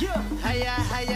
Yeah. Hiya, hiya.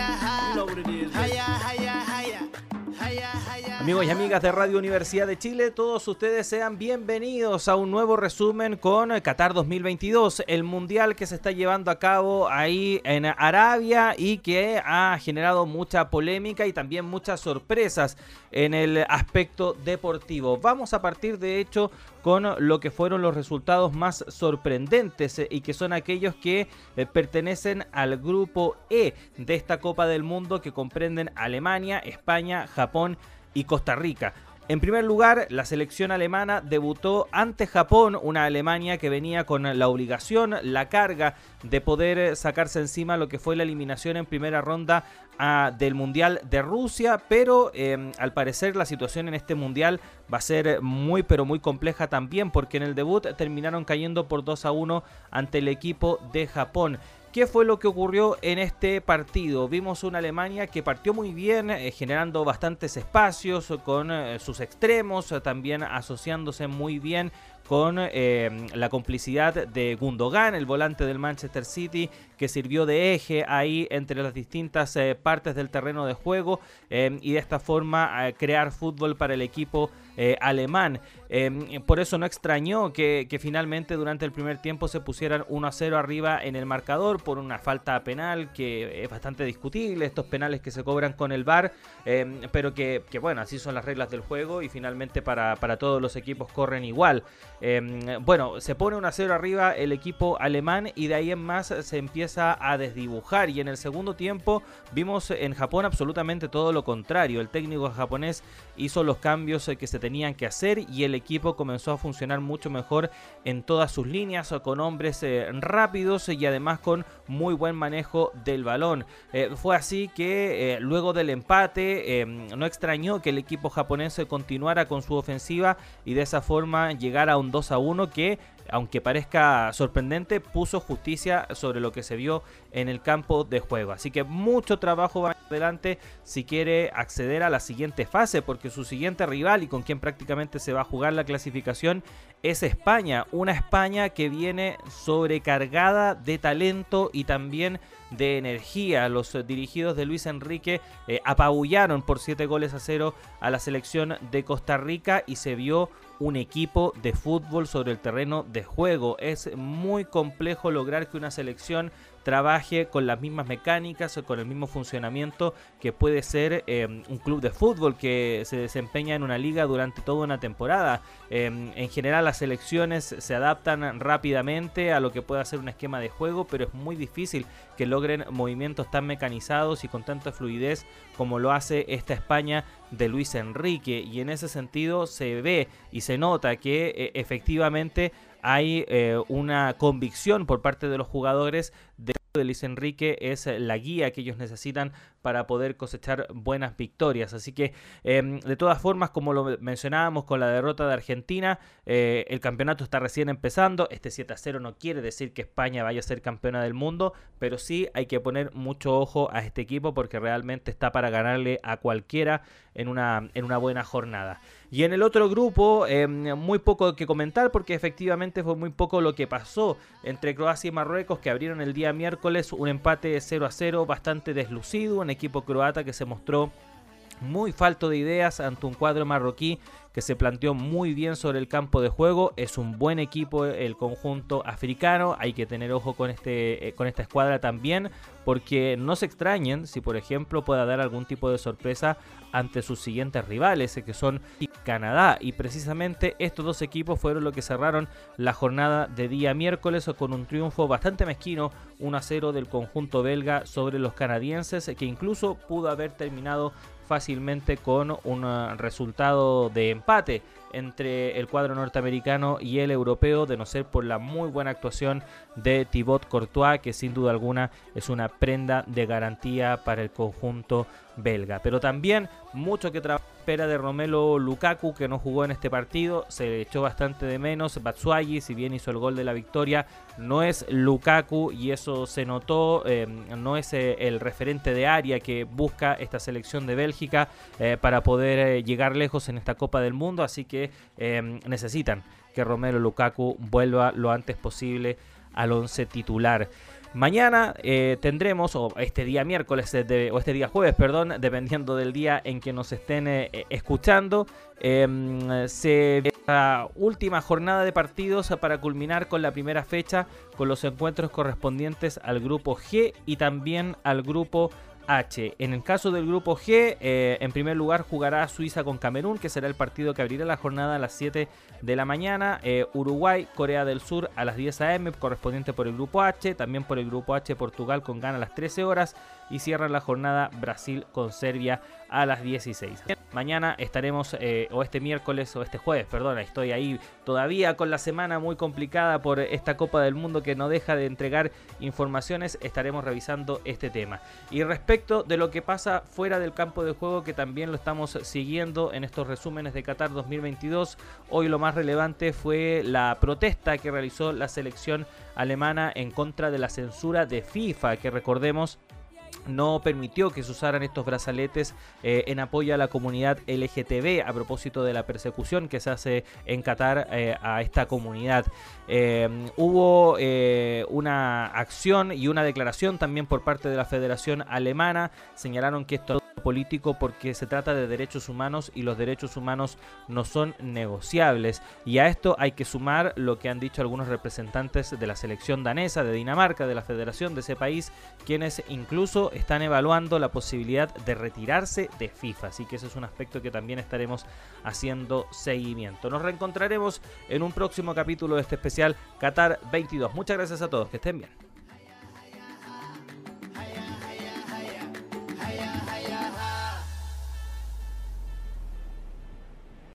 Amigos y amigas de Radio Universidad de Chile, todos ustedes sean bienvenidos a un nuevo resumen con Qatar 2022, el mundial que se está llevando a cabo ahí en Arabia y que ha generado mucha polémica y también muchas sorpresas en el aspecto deportivo. Vamos a partir de hecho con lo que fueron los resultados más sorprendentes eh, y que son aquellos que eh, pertenecen al grupo E de esta Copa del Mundo que comprenden Alemania, España, Japón y Costa Rica. En primer lugar, la selección alemana debutó ante Japón, una Alemania que venía con la obligación, la carga de poder sacarse encima lo que fue la eliminación en primera ronda ah, del Mundial de Rusia, pero em, al parecer la situación en este Mundial va a ser muy pero muy compleja también porque en el debut terminaron cayendo por 2 a 1 ante el equipo de Japón. ¿Qué fue lo que ocurrió en este partido? Vimos una Alemania que partió muy bien, eh, generando bastantes espacios con eh, sus extremos, también asociándose muy bien con eh, la complicidad de Gundogan, el volante del Manchester City, que sirvió de eje ahí entre las distintas partes del terreno de juego y de esta forma crear fútbol para el equipo alemán. Em, por eso no extrañó que, finalmente durante el primer tiempo se pusieran 1 a 0 arriba en el marcador por una falta penal que es bastante discutible, estos penales que se cobran con el VAR, em, pero que, bueno, así son las reglas del juego y finalmente para, todos los equipos corren igual. Em, bueno, se pone 1 a 0 arriba el equipo alemán y de ahí en más se empieza a desdibujar y en el segundo tiempo vimos en Japón absolutamente todo lo contrario. El técnico japonés hizo los cambios eh, que se tenían que hacer y el equipo comenzó a funcionar mucho mejor en todas sus líneas, con hombres eh, rápidos y además con muy buen manejo del balón. Eh, fue así que luego del empate no extrañó que el equipo japonés continuara con su ofensiva y de esa forma llegara a un 2 a 1 que aunque parezca sorprendente, puso justicia sobre lo que se vio en el campo de juego. Así que mucho trabajo va adelante si quiere acceder a la siguiente fase, porque su siguiente rival y con quien prácticamente se va a jugar la clasificación es España. Una España que viene sobrecargada de talento y también de energía. Los dirigidos de Luis Enrique eh, apabullaron por 7 goles a 0 a la selección de Costa Rica y se vio un equipo de fútbol sobre el terreno de juego. Es muy complejo lograr que una selección trabaje con las mismas mecánicas o con el mismo funcionamiento que puede ser em, un club de fútbol que se desempeña en una liga durante toda una temporada. Em, en general las selecciones se adaptan rápidamente a lo que puede ser un esquema de juego, pero es muy difícil que logren movimientos tan mecanizados y con tanta fluidez como lo hace esta España de Luis Enrique. Y en ese sentido se ve y se nota que e, efectivamente hay eh, una convicción por parte de los jugadores de de Luis Enrique es la guía que ellos necesitan para poder cosechar buenas victorias. Así que, em, de todas formas, como lo mencionábamos con la derrota de Argentina, eh, el campeonato está recién empezando. Este 7 a 0 no quiere decir que España vaya a ser campeona del mundo, pero sí hay que poner mucho ojo a este equipo porque realmente está para ganarle a cualquiera en una, en una buena jornada. Y en el otro grupo, em, muy poco que comentar porque efectivamente fue muy poco lo que pasó entre Croacia y Marruecos que abrieron el día miércoles un empate de 0 a 0 bastante deslucido, equipo croata que se mostró muy falto de ideas ante un cuadro marroquí que se planteó muy bien sobre el campo de juego. Es un buen equipo el conjunto africano. Hay que tener ojo con, este, eh, con esta escuadra también. Porque no se extrañen si por ejemplo pueda dar algún tipo de sorpresa ante sus siguientes rivales, eh, que son Canadá. Y precisamente estos dos equipos fueron los que cerraron la jornada de día miércoles con un triunfo bastante mezquino, 1 a 0 del conjunto belga sobre los canadienses, que incluso pudo haber terminado fácilmente con un uh, resultado de empate entre el cuadro norteamericano y el europeo, de no ser por la muy buena actuación de Thibaut Courtois, que sin duda alguna es una prenda de garantía para el conjunto belga. Pero también mucho que espera de Romelo Lukaku, que no jugó en este partido, se le echó bastante de menos. Batsuagi, si bien hizo el gol de la victoria, no es Lukaku y eso se notó, eh, no es eh, el referente de área que busca esta selección de Bélgica eh, para poder llegar lejos en esta Copa del Mundo, así que necesitan que Romero Lukaku vuelva lo antes posible al once titular. Mañana eh, tendremos, o este día miércoles, o este día jueves, perdón, dependiendo del día en que nos estén escuchando, em, se la última jornada de partidos para culminar con la primera fecha con los encuentros correspondientes al grupo G y también al grupo H. En el caso del grupo G, eh, en primer lugar jugará Suiza con Camerún, que será el partido que abrirá la jornada a las 7 de la mañana. Eh, Uruguay, Corea del Sur a las 10 am, correspondiente por el grupo H. También por el grupo H, Portugal con Ghana a las 13 horas. Y cierra la jornada Brasil con Serbia a las 16. Mañana estaremos, eh, o este miércoles, o este jueves, perdona, estoy ahí todavía con la semana muy complicada por esta Copa del Mundo que no deja de entregar informaciones. Estaremos revisando este tema. Y respecto de lo que pasa fuera del campo de juego, que también lo estamos siguiendo en estos resúmenes de Qatar 2022, hoy lo más relevante fue la protesta que realizó la selección alemana en contra de la censura de FIFA, que recordemos no permitió que se usaran estos brazaletes eh, en apoyo a la comunidad LGTB a propósito de la persecución que se hace en Qatar eh, a esta comunidad. Eh, hubo una acción y una declaración también por parte de la Federación Alemana. Señalaron que esto político porque se trata de derechos humanos y los derechos humanos no son negociables. Y a esto hay que sumar lo que han dicho algunos representantes de la selección danesa, de Dinamarca, de la federación de ese país, quienes incluso están evaluando la posibilidad de retirarse de FIFA. Así que ese es un aspecto que también estaremos haciendo seguimiento. Nos reencontraremos en un próximo capítulo de este especial Qatar 22. Muchas gracias a todos, que estén bien.